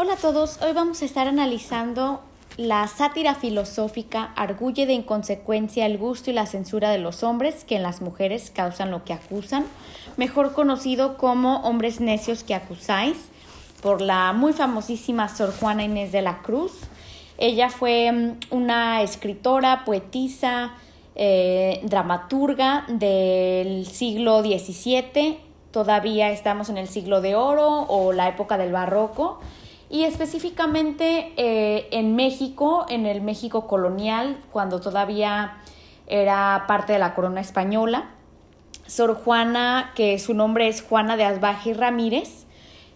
Hola a todos, hoy vamos a estar analizando la sátira filosófica arguye de inconsecuencia el gusto y la censura de los hombres que en las mujeres causan lo que acusan, mejor conocido como hombres necios que acusáis, por la muy famosísima Sor Juana Inés de la Cruz. Ella fue mm, una escritora, poetisa, eh, dramaturga del siglo XVII, todavía estamos en el siglo de oro o la época del barroco y específicamente eh, en México, en el México colonial, cuando todavía era parte de la corona española. Sor Juana, que su nombre es Juana de Asbaje Ramírez,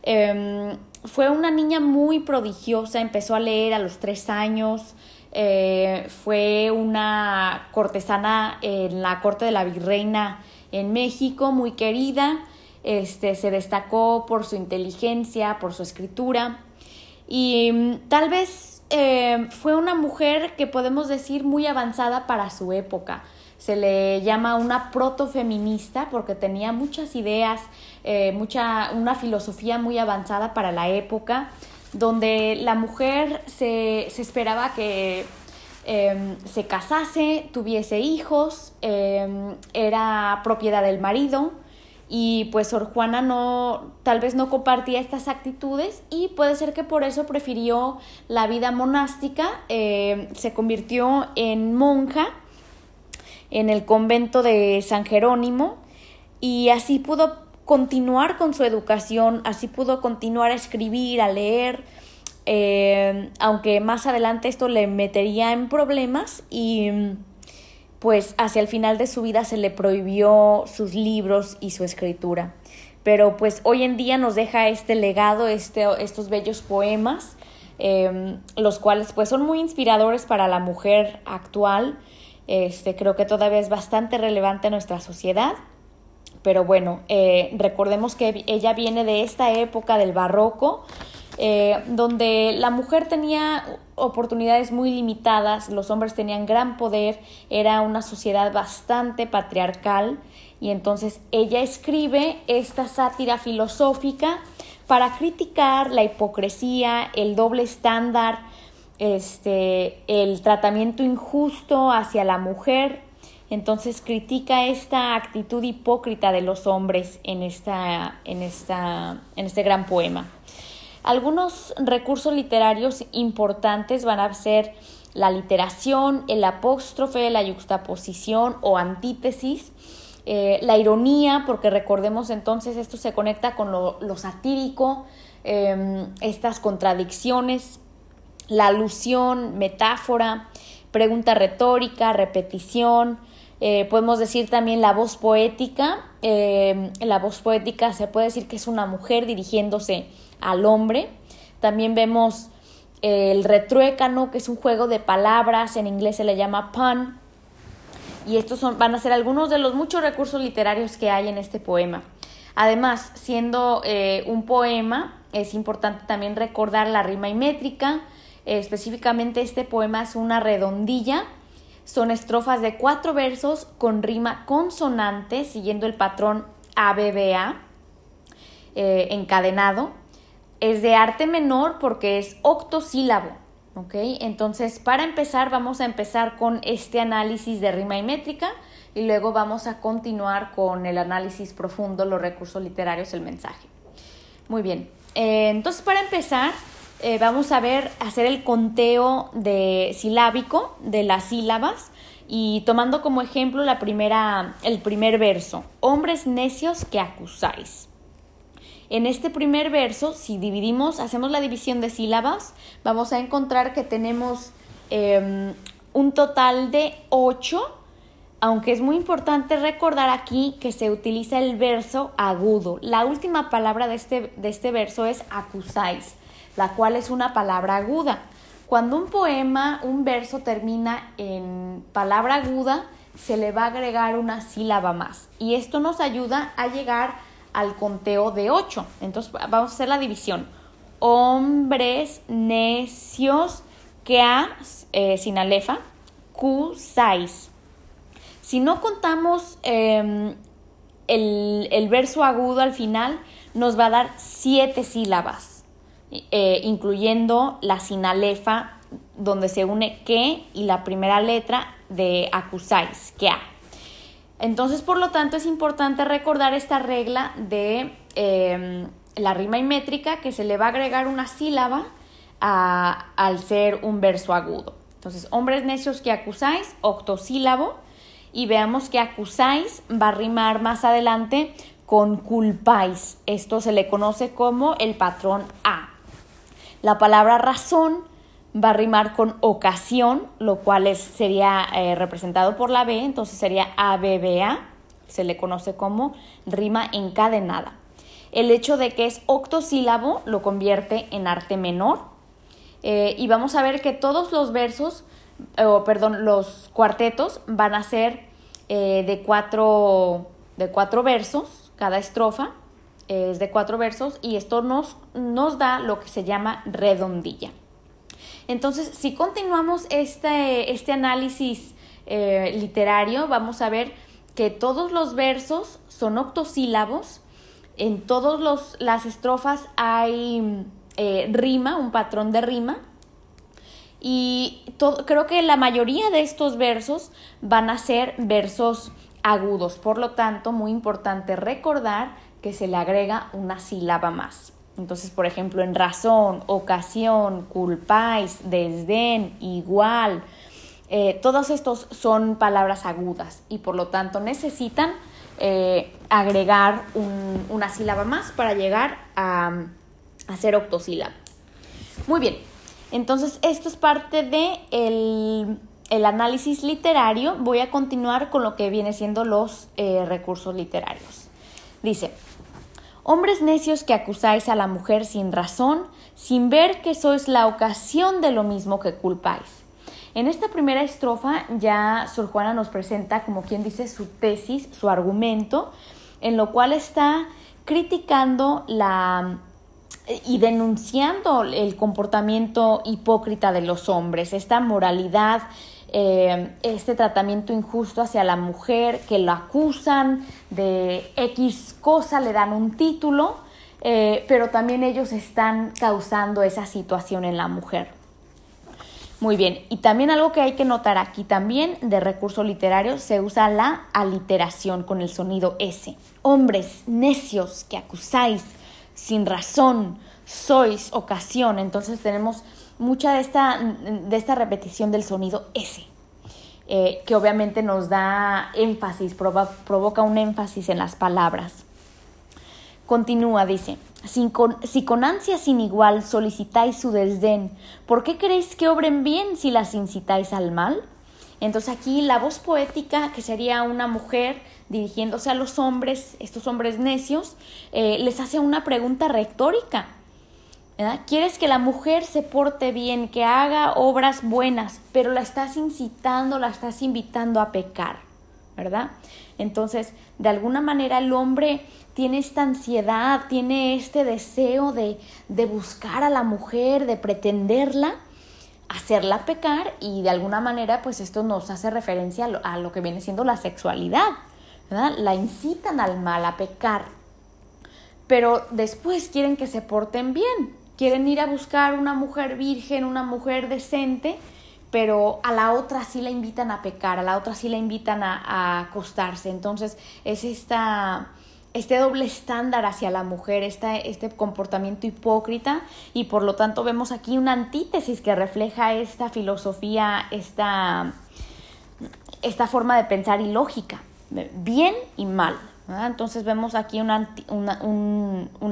em, fue una niña muy prodigiosa, empezó a leer a los tres años, eh, fue una cortesana en la corte de la virreina en México, muy querida, este, se destacó por su inteligencia, por su escritura y mm, tal vez eh, fue una mujer que podemos decir muy avanzada para su época. Se le llama una protofeminista porque tenía muchas ideas, eh, mucha, una filosofía muy avanzada para la época, donde la mujer se, se esperaba que em, se casase, tuviese hijos, em, era propiedad del marido, y pues Sor Juana no, tal vez no compartía estas actitudes y puede ser que por eso prefirió la vida monástica, eh, se convirtió en monja en el convento de San Jerónimo y así pudo continuar con su educación, así pudo continuar a escribir, a leer, eh, aunque más adelante esto le metería en problemas y pues hacia el final de su vida se le prohibió sus libros y su escritura. Pero pues hoy en día nos deja este legado, este, estos bellos poemas, em, los cuales pues son muy inspiradores para la mujer actual. Este, creo que todavía es bastante relevante en nuestra sociedad. Pero bueno, eh, recordemos que ella viene de esta época del barroco, eh, donde la mujer tenía oportunidades muy limitadas, los hombres tenían gran poder, era una sociedad bastante patriarcal y entonces ella escribe esta sátira filosófica para criticar la hipocresía, el doble estándar, este, el tratamiento injusto hacia la mujer. Entonces critica esta actitud hipócrita de los hombres en, esta, en, esta, en este gran poema. Algunos recursos literarios importantes van a ser la literación, el apóstrofe, la yuxtaposición o antítesis, eh, la ironía, porque recordemos entonces esto se conecta con lo, satírico, em, estas contradicciones, la alusión, metáfora, pregunta retórica, repetición, eh, podemos decir también la voz poética. Em, la voz poética se puede decir que es una mujer dirigiéndose al hombre. También vemos el retruécano, que es un juego de palabras, en inglés se le llama pun. Y estos son, van a ser algunos de los muchos recursos literarios que hay en este poema. Además, siendo eh, un poema, es importante también recordar la rima y métrica. específicamente este poema es una redondilla. Son estrofas de cuatro versos con rima consonante, siguiendo el patrón ABBA eh, encadenado es de arte menor porque es octosílabo. ¿ok? Entonces, para empezar, vamos a empezar con este análisis de rima y métrica y luego vamos a continuar con el análisis profundo, los recursos literarios, el mensaje. Muy bien. Eh, entonces, para empezar, eh, vamos a ver, hacer el conteo de silábico de las sílabas y tomando como ejemplo la primera, el primer verso, hombres necios que acusáis. En este primer verso, si dividimos, hacemos la división de sílabas, vamos a encontrar que tenemos em, un total de 8, aunque es muy importante recordar aquí que se utiliza el verso agudo. La última palabra de este, de este verso es acusáis, la cual es una palabra aguda. Cuando un poema, un verso termina en palabra aguda, se le va a agregar una sílaba más. Y esto nos ayuda a llegar al conteo de 8. Entonces vamos a hacer la división. Hombres necios que a, eh, sin alefa, Q, 6. Si no contamos em, el, el, verso agudo al final, nos va a dar siete sílabas. eh, incluyendo la sinalefa, donde se une que y la primera letra de acusáis, que a. Entonces, por lo tanto, es importante recordar esta regla de em, la rima métrica que se le va a agregar una sílaba al ser un verso agudo. Entonces, hombres necios que acusáis, octosílabo, y veamos que acusáis va a rimar más adelante con culpáis. Esto se le conoce como el patrón A. La palabra razón va a rimar con ocasión, lo cual sería eh, representado por la B, entonces sería ABBA, se le conoce como rima encadenada. El hecho de que es octosílabo lo convierte en arte menor. Eh, y vamos a ver que todos los versos, o perdón, los cuartetos van a ser eh, de, cuatro, de cuatro versos, cada estrofa es de cuatro versos y esto nos, nos da lo que se llama redondilla. Entonces, si continuamos este, este análisis eh, literario, vamos a ver que todos los versos son octosílabos, en todas las estrofas hay eh, rima, un patrón de rima, y creo que la mayoría de estos versos van a ser versos agudos, por lo tanto, muy importante recordar que se le agrega una sílaba más. Entonces, por ejemplo, en razón, ocasión, culpáis, desdén, igual, eh, todos estos son palabras agudas y por lo tanto necesitan eh, agregar una sílaba más para llegar a, ser octosílaba. Muy bien, entonces esto es parte de el, análisis literario. Voy a continuar con lo que viene siendo los eh, recursos literarios. Dice, Hombres necios que acusáis a la mujer sin razón, sin ver que sois la ocasión de lo mismo que culpáis. En esta primera estrofa ya Sor Juana nos presenta, como quien dice, su tesis, su argumento, en lo cual está criticando la y denunciando el comportamiento hipócrita de los hombres, esta moralidad eh, este tratamiento injusto hacia la mujer, que lo acusan de X cosa, le dan un título, eh, pero también ellos están causando esa situación en la mujer. Muy bien, y también algo que hay que notar aquí también de recurso literario, se usa la aliteración con el sonido S. Hombres necios que acusáis sin razón, sois ocasión, entonces tenemos mucha de esta, de esta repetición del sonido S, eh, que obviamente nos da énfasis, provoca un énfasis en las palabras. Continúa, dice, si con, si con ansia sin igual solicitáis su desdén, ¿por qué queréis que obren bien si las incitáis al mal? Entonces aquí la voz poética, que sería una mujer dirigiéndose a los hombres, estos hombres necios, eh, les hace una pregunta retórica. Quieres que la mujer se porte bien, que haga obras buenas, pero la estás incitando, la estás invitando a pecar, ¿verdad? Entonces, de alguna manera el hombre tiene esta ansiedad, tiene este deseo de, de buscar a la mujer, de pretenderla, hacerla pecar y de alguna manera pues esto nos hace referencia a lo, a lo que viene siendo la sexualidad, ¿verdad? La incitan al mal, a pecar, pero después quieren que se porten bien, quieren ir a buscar una mujer virgen, una mujer decente, pero a la otra sí la invitan a pecar, a la otra sí la invitan a, acostarse. Entonces es esta, este doble estándar hacia la mujer, este comportamiento hipócrita y por lo tanto vemos aquí una antítesis que refleja esta filosofía, esta, esta forma de pensar ilógica, bien y mal. Entonces vemos aquí una,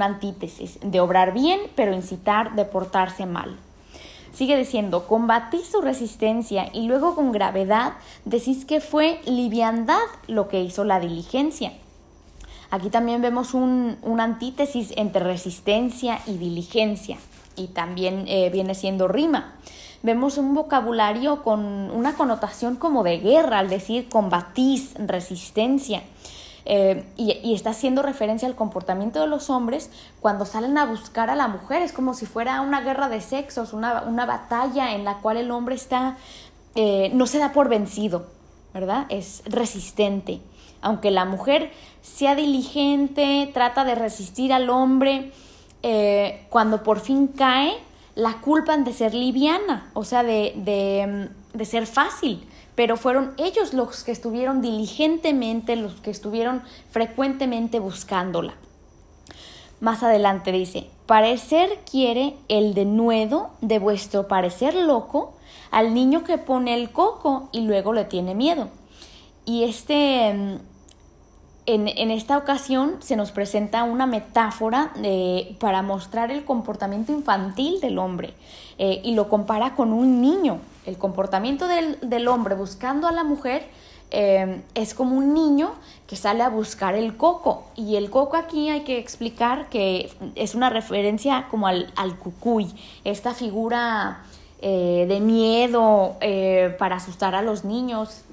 antítesis de obrar bien, pero incitar de portarse mal. Sigue diciendo, combatís su resistencia y luego con gravedad decís que fue liviandad lo que hizo la diligencia. Aquí también vemos un, una antítesis entre resistencia y diligencia y también eh, viene siendo rima. Vemos un vocabulario con una connotación como de guerra al decir combatís, resistencia. Eh, y, está haciendo referencia al comportamiento de los hombres cuando salen a buscar a la mujer. Es como si fuera una guerra de sexos, una, batalla en la cual el hombre está, eh, no se da por vencido, ¿verdad? Es resistente. Aunque la mujer sea diligente, trata de resistir al hombre, eh, cuando por fin cae, la culpan de ser liviana, o sea, de, de, de ser fácil pero fueron ellos los que estuvieron diligentemente, los que estuvieron frecuentemente buscándola. Más adelante dice, parecer quiere el denuedo de vuestro parecer loco al niño que pone el coco y luego le tiene miedo. Y este, mm, en, esta ocasión se nos presenta una metáfora de, para mostrar el comportamiento infantil del hombre eh, y lo compara con un niño. El comportamiento del, del hombre buscando a la mujer eh, es como un niño que sale a buscar el coco. Y el coco aquí hay que explicar que es una referencia como al, al cucuy, esta figura eh, de miedo eh, para asustar a los niños.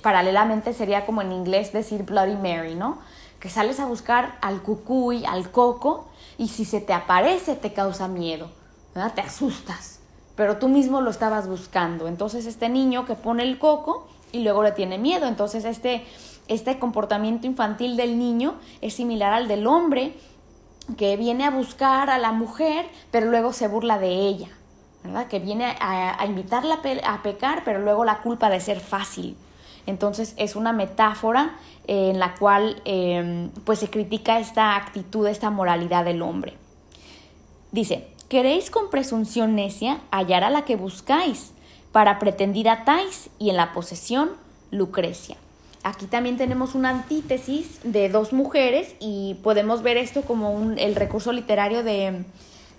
paralelamente sería como en inglés decir Bloody Mary, ¿no? Que sales a buscar al cucuy, al coco, y si se te aparece te causa miedo. Te asustas. Pero tú mismo lo estabas buscando. Entonces este niño que pone el coco y luego le tiene miedo. Entonces este, este comportamiento infantil del niño es similar al del hombre que viene a buscar a la mujer, pero luego se burla de ella, ¿verdad? Que viene a, invitarla a, pecar, pero luego la culpa de ser fácil. Entonces es una metáfora en la cual em, pues se critica esta actitud, esta moralidad del hombre. Dice, queréis con presunción necia hallar a la que buscáis, para pretendida Thais y en la posesión Lucrecia. Aquí también tenemos una antítesis de dos mujeres y podemos ver esto como un, el recurso literario de,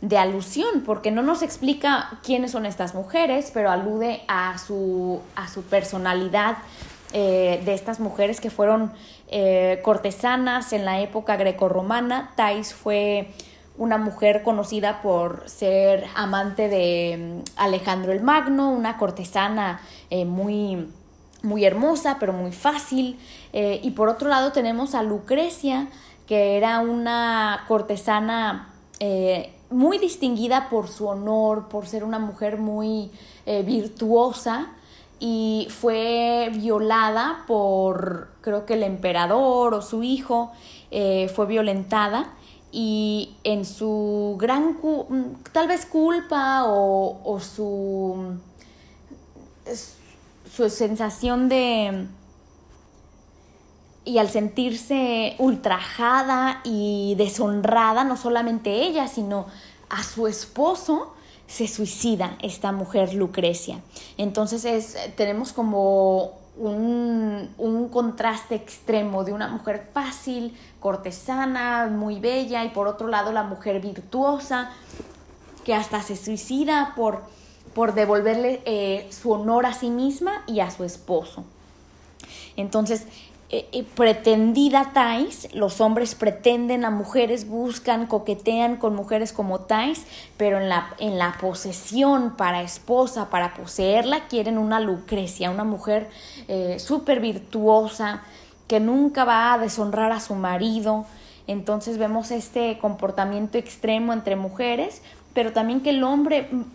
de alusión, porque no nos explica quiénes son estas mujeres, pero alude a su, a su personalidad eh, de estas mujeres que fueron eh, cortesanas en la época grecorromana. Thais fue una mujer conocida por ser amante de mm, Alejandro el Magno, una cortesana eh, muy, muy hermosa, pero muy fácil. Eh, y por otro lado tenemos a Lucrecia, que era una cortesana eh, muy distinguida por su honor, por ser una mujer muy virtuosa y fue violada por, creo que el emperador o su hijo, fue violentada y en su gran, tal vez culpa o, su, su sensación de... Y al sentirse ultrajada y deshonrada, no solamente ella, sino a su esposo, se suicida esta mujer Lucrecia. Entonces es, tenemos como un, un, contraste extremo de una mujer fácil, cortesana, muy bella, y por otro lado la mujer virtuosa, que hasta se suicida por, por devolverle eh, su honor a sí misma y a su esposo. Entonces, eh, eh, pretendida Thais, los hombres pretenden a mujeres, buscan, coquetean con mujeres como Thais, pero en la, en la posesión para esposa, para poseerla, quieren una Lucrecia, una mujer eh, súper virtuosa, que nunca va a deshonrar a su marido. Entonces vemos este comportamiento extremo entre mujeres, pero también que el hombre mm,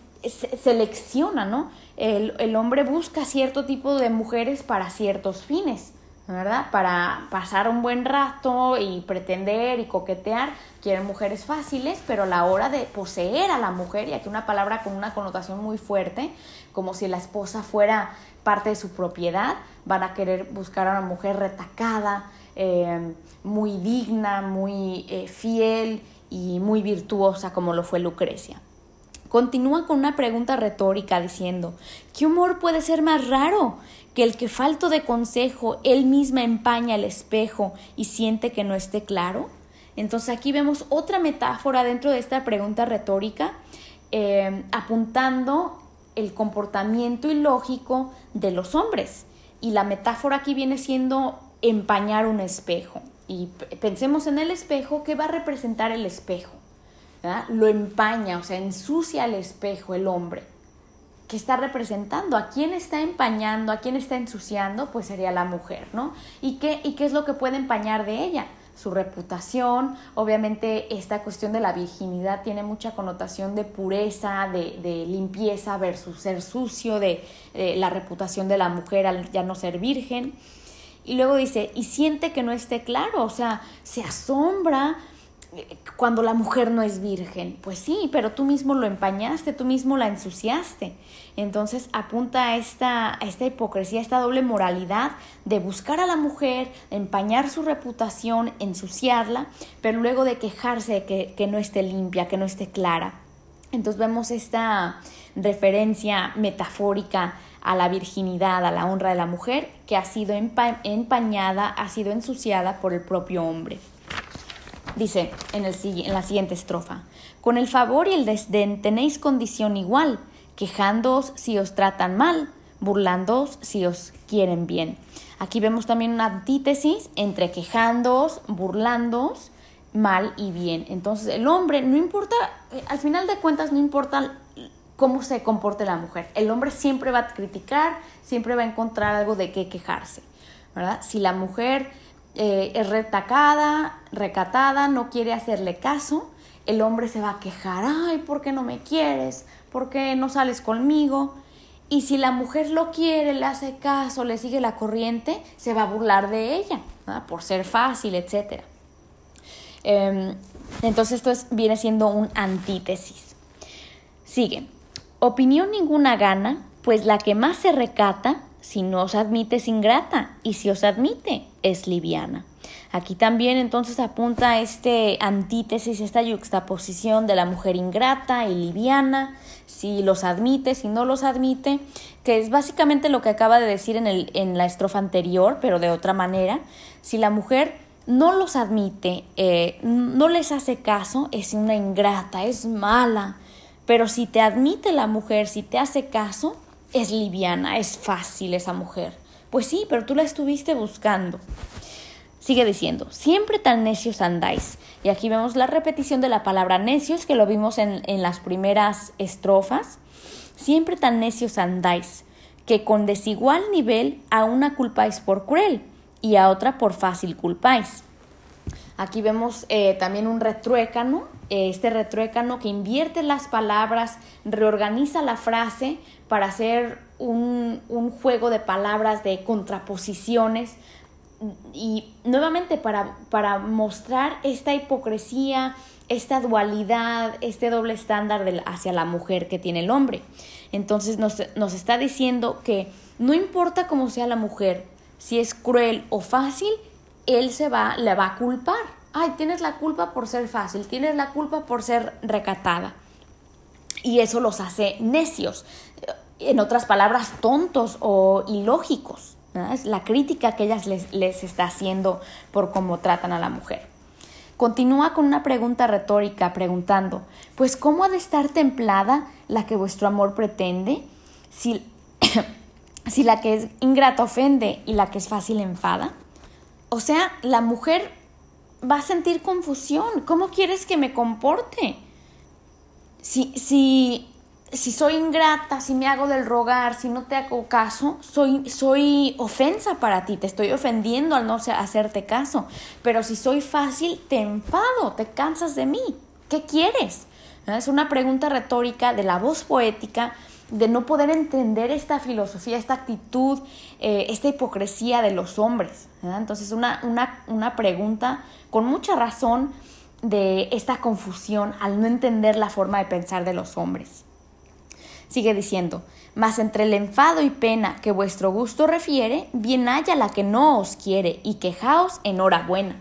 selecciona, ¿no? El, el hombre busca cierto tipo de mujeres para ciertos fines. ¿Verdad? Para pasar un buen rato y pretender y coquetear, quieren mujeres fáciles, pero a la hora de poseer a la mujer, y aquí una palabra con una connotación muy fuerte, como si la esposa fuera parte de su propiedad, van a querer buscar a una mujer retacada, eh, muy digna, muy eh, fiel y muy virtuosa como lo fue Lucrecia. Continúa con una pregunta retórica diciendo, ¿qué humor puede ser más raro? que el que falto de consejo él misma empaña el espejo y siente que no esté claro? Entonces aquí vemos otra metáfora dentro de esta pregunta retórica eh, apuntando el comportamiento ilógico de los hombres. Y la metáfora aquí viene siendo empañar un espejo. Y pensemos en el espejo, ¿qué va a representar el espejo? Lo empaña, o sea, ensucia el espejo el hombre. ¿Qué está representando? ¿A quién está empañando? ¿A quién está ensuciando? Pues sería la mujer, ¿no? ¿Y qué, y qué es lo que puede empañar de ella? Su reputación, obviamente esta cuestión de la virginidad tiene mucha connotación de pureza, de, limpieza versus ser sucio, de, de la reputación de la mujer al ya no ser virgen. Y luego dice, y siente que no esté claro, o sea, se asombra cuando la mujer no es virgen. Pues sí, pero tú mismo lo empañaste, tú mismo la ensuciaste. Entonces apunta a esta, esta hipocresía, a esta doble moralidad de buscar a la mujer, empañar su reputación, ensuciarla, pero luego de quejarse de que no esté limpia, que no esté clara. Entonces vemos esta referencia metafórica a la virginidad, a la honra de la mujer, que ha sido empañada, ha sido ensuciada por el propio hombre. Dice en, el, en la siguiente estrofa, con el favor y el desdén tenéis condición igual, quejándoos si os tratan mal, burlándoos si os quieren bien. Aquí vemos también una antítesis entre quejándoos, burlándoos, mal y bien. Entonces el hombre, no importa, eh, al final de cuentas no importa cómo se comporte la mujer. El hombre siempre va a criticar, siempre va a encontrar algo de qué quejarse, ¿verdad? Si la mujer eh, es retacada, recatada, no quiere hacerle caso, el hombre se va a quejar, ay, ¿por qué no me quieres? ¿Por qué no sales conmigo? Y si la mujer lo quiere, le hace caso, le sigue la corriente, se va a burlar de ella, por ser fácil, etc. Em, entonces esto viene siendo un antítesis. Sigue. Opinión ninguna gana, pues la que más se recata, si no os admite es ingrata, y si os admite es liviana. Aquí también entonces apunta este antítesis, esta yuxtaposición de la mujer ingrata y liviana, si los admite, si no los admite, que es básicamente lo que acaba de decir en, el, en la estrofa anterior, pero de otra manera. Si la mujer no los admite, eh, no les hace caso, es una ingrata, es mala. Pero si te admite la mujer, si te hace caso, es liviana, es fácil esa mujer. Pues sí, pero tú la estuviste buscando. Sigue diciendo, siempre tan necios andáis. Y aquí vemos la repetición de la palabra necios que lo vimos en, en las primeras estrofas. Siempre tan necios andáis, que con desigual nivel a una culpáis por cruel y a otra por fácil culpáis. Aquí vemos eh, también un retruécano, eh, este retruécano que invierte las palabras, reorganiza la frase para hacer un, juego de palabras, de contraposiciones y nuevamente para, para mostrar esta hipocresía, esta dualidad, este doble estándar hacia la mujer que tiene el hombre. Entonces nos, nos está diciendo que no importa cómo sea la mujer, si es cruel o fácil, él se va, le va a culpar. Ay, tienes la culpa por ser fácil, tienes la culpa por ser recatada. Y eso los hace necios, en otras palabras, tontos o ilógicos. Es la crítica que ellas les, les está haciendo por cómo tratan a la mujer. Continúa con una pregunta retórica preguntando, pues ¿cómo ha de estar templada la que vuestro amor pretende? Si, si la que es ingrata ofende y la que es fácil enfada. O sea, la mujer va a sentir confusión. ¿Cómo quieres que me comporte? Si, si, si soy ingrata, si me hago del rogar, si no te hago caso, soy, soy ofensa para ti, te estoy ofendiendo al no hacerte caso. Pero si soy fácil, te enfado, te cansas de mí. ¿Qué quieres? Es una pregunta retórica de la voz poética de no poder entender esta filosofía, esta actitud, eh, esta hipocresía de los hombres. Entonces, una, una, una pregunta con mucha razón de esta confusión al no entender la forma de pensar de los hombres. Sigue diciendo, mas entre el enfado y pena que vuestro gusto refiere, bien haya la que no os quiere y quejaos enhorabuena.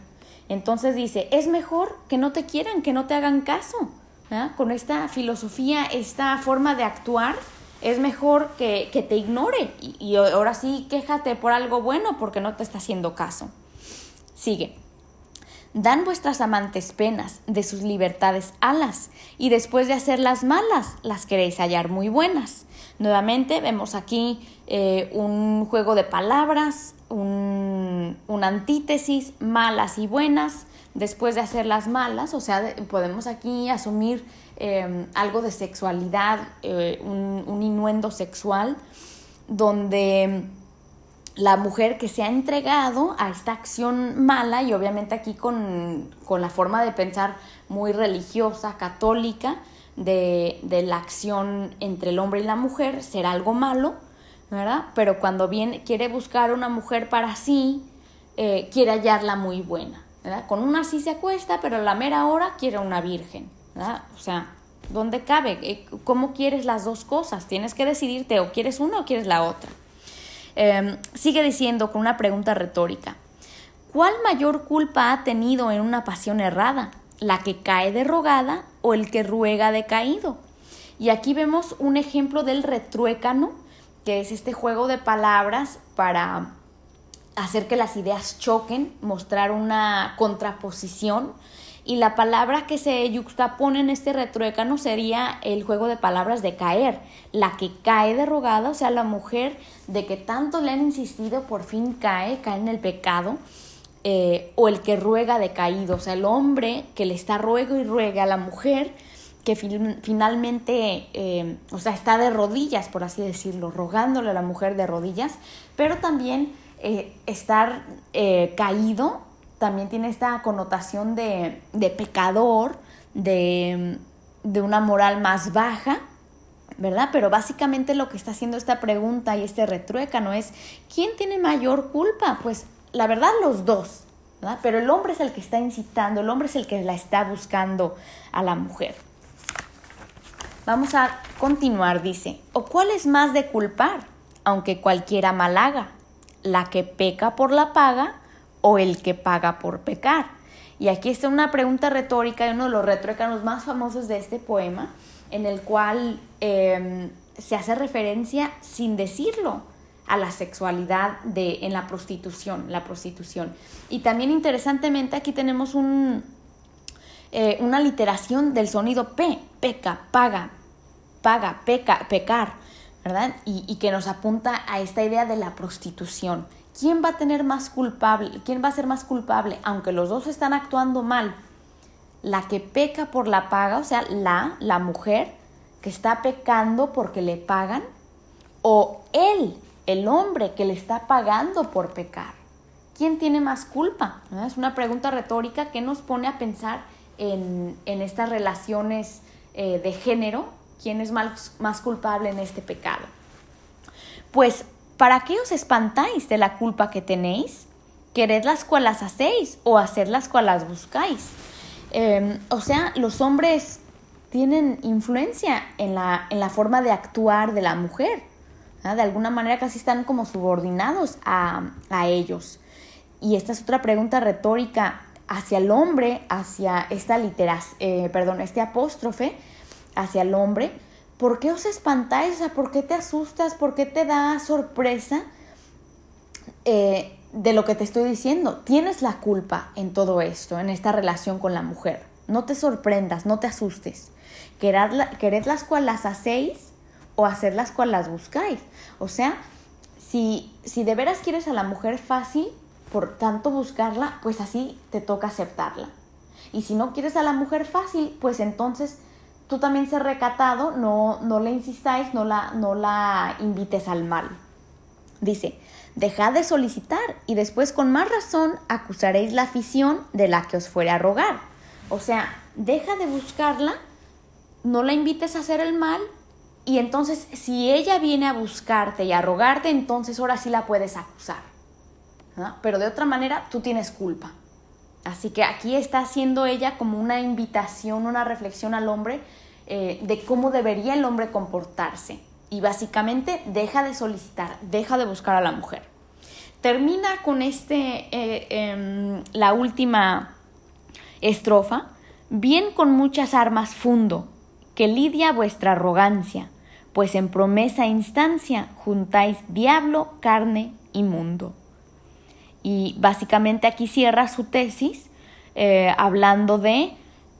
Entonces dice, es mejor que no te quieran, que no te hagan caso. Con esta filosofía, esta forma de actuar, es mejor que, te ignore y, ahora sí quéjate por algo bueno porque no te está haciendo caso. Sigue. Dan vuestras amantes penas, de sus libertades alas, y después de hacerlas malas, las queréis hallar muy buenas. Nuevamente vemos aquí eh, un juego de palabras, un, una antítesis, malas y buenas, después de hacerlas malas, o sea, podemos aquí asumir Em, algo de sexualidad, eh, un, un, innuendo sexual, donde la mujer que se ha entregado a esta acción mala y obviamente aquí con, con la forma de pensar muy religiosa, católica, de, de, la acción entre el hombre y la mujer, será algo malo, ¿verdad? Pero cuando viene, quiere buscar una mujer para sí, eh, quiere hallarla muy buena. ¿verdad? Con una sí se acuesta, pero a la mera hora quiere una virgen, ¿verdad? O sea, ¿dónde cabe? Eh, ¿Cómo quieres las dos cosas? Tienes que decidirte o quieres una o quieres la otra. Em, sigue diciendo con una pregunta retórica. ¿Cuál mayor culpa ha tenido en una pasión errada? ¿La que cae de rogada o el que ruega de caído? Y aquí vemos un ejemplo del retruécano, que es este juego de palabras para hacer que las ideas choquen, mostrar una contraposición. Y la palabra que se yuxtapone en este retruécano sería el juego de palabras de caer, la que cae derrogada, o sea, la mujer de que tanto le han insistido por fin cae, cae en el pecado, eh, o el que ruega de caído, o sea, el hombre que le está ruego y ruega a la mujer que finalmente, eh, o sea, está de rodillas, por así decirlo, rogándole a la mujer de rodillas, pero también eh, estar eh, caído también tiene esta connotación de, pecador, de, de, una moral más baja, ¿verdad? Pero básicamente lo que está haciendo esta pregunta y este retruécano es, ¿quién tiene mayor culpa? Pues la verdad los dos, ¿verdad? Pero el hombre es el que está incitando, el hombre es el que la está buscando a la mujer. Vamos a continuar, dice, ¿o cuál es más de culpar, aunque cualquiera mal haga? la que peca por la paga o el que paga por pecar. Y aquí está una pregunta retórica de uno de los retrócanos más famosos de este poema, en el cual em, se hace referencia sin decirlo a la sexualidad de, en la prostitución, la prostitución. Y también interesantemente aquí tenemos un, eh, una literación del sonido P, peca, paga, paga, peca, pecar. ¿verdad? Y, que nos apunta a esta idea de la prostitución. ¿Quién va a tener más culpable? ¿Quién va a ser más culpable? Aunque los dos están actuando mal. La que peca por la paga, o sea, la, la mujer que está pecando porque le pagan, o él, el hombre que le está pagando por pecar. ¿Quién tiene más culpa? Es una pregunta retórica que nos pone a pensar en, estas relaciones eh, de género quién es más, más culpable en este pecado. Pues, ¿para qué os espantáis de la culpa que tenéis? Quered las cuales hacéis o hacer las buscáis. Em, o sea, los hombres tienen influencia en la, en la forma de actuar de la mujer. De alguna manera casi están como subordinados a, ellos. Y esta es otra pregunta retórica hacia el hombre, hacia esta literas, eh, perdón, este apóstrofe, hacia el hombre, ¿por qué os espantáis? O ¿por qué te asustas? ¿Por qué te da sorpresa eh, de lo que te estoy diciendo? Tienes la culpa en todo esto, en esta relación con la mujer. No te sorprendas, no te asustes. Quered, las cuales las hacéis o hacer las cuales las buscáis. O sea, si, si de veras quieres a la mujer fácil, por tanto buscarla, pues así te toca aceptarla. Y si no quieres a la mujer fácil, pues entonces tú también ser recatado, no, no le insistáis, no la, no la invites al mal. Dice, dejad de solicitar y después con más razón acusaréis la afición de la que os fuere a rogar. O sea, deja de buscarla, no la invites a hacer el mal y entonces si ella viene a buscarte y a rogarte, entonces ahora sí la puedes acusar. Pero de otra manera, tú tienes culpa. Así que aquí está haciendo ella como una invitación, una reflexión al hombre eh, de cómo debería el hombre comportarse. Y básicamente deja de solicitar, deja de buscar a la mujer. Termina con este, eh, em, la última estrofa. Bien con muchas armas fundo, que lidia vuestra arrogancia, pues en promesa e instancia juntáis diablo, carne y mundo. Y básicamente aquí cierra su tesis eh, hablando de,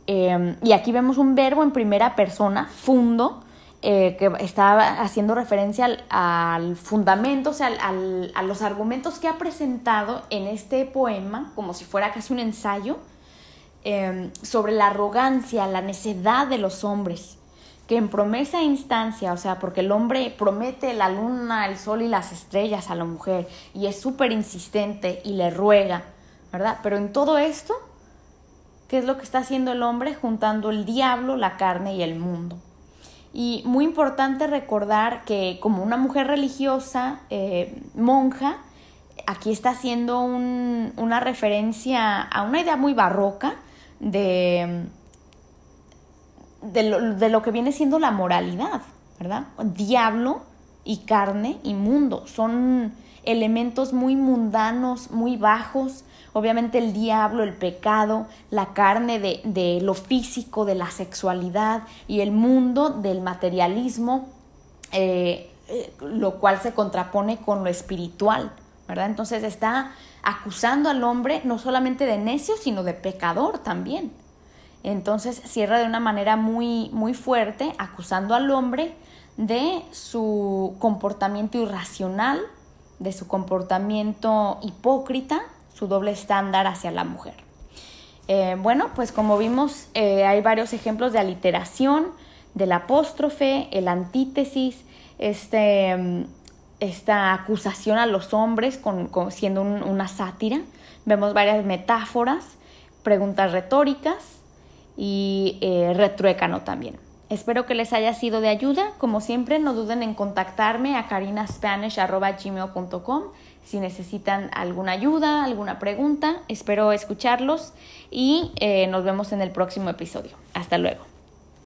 em, y aquí vemos un verbo en primera persona, fundo, eh, que está haciendo referencia al, fundamento, o sea, a los argumentos que ha presentado en este poema, como si fuera casi un ensayo, em, sobre la arrogancia, la necedad de los hombres que en promesa e instancia, o sea, porque el hombre promete la luna, el sol y las estrellas a la mujer y es súper insistente y le ruega, ¿verdad? Pero en todo esto, ¿qué es lo que está haciendo el hombre? Juntando el diablo, la carne y el mundo. Y muy importante recordar que como una mujer religiosa, eh, monja, aquí está haciendo una referencia a una idea muy barroca de, de, lo, de lo que viene siendo la moralidad, ¿verdad? Diablo y carne y mundo son elementos muy mundanos, muy bajos. Obviamente el diablo, el pecado, la carne de, de lo físico, de la sexualidad y el mundo del materialismo, eh, eh, lo cual se contrapone con lo espiritual, ¿verdad? Entonces está acusando al hombre no solamente de necio, sino de pecador también. Entonces cierra de una manera muy, muy fuerte, acusando al hombre de su comportamiento irracional, de su comportamiento hipócrita, su doble estándar hacia la mujer. Eh, bueno, pues como vimos, eh, hay varios ejemplos de aliteración, del apóstrofe, el antítesis, este, mm, esta acusación a los hombres con, siendo una sátira. Vemos varias metáforas, preguntas retóricas y eh, retruécano también. Espero que les haya sido de ayuda. Como siempre, no duden en contactarme a carinaspanish.gmail.com si necesitan alguna ayuda, alguna pregunta. Espero escucharlos y eh, nos vemos en el próximo episodio. Hasta luego.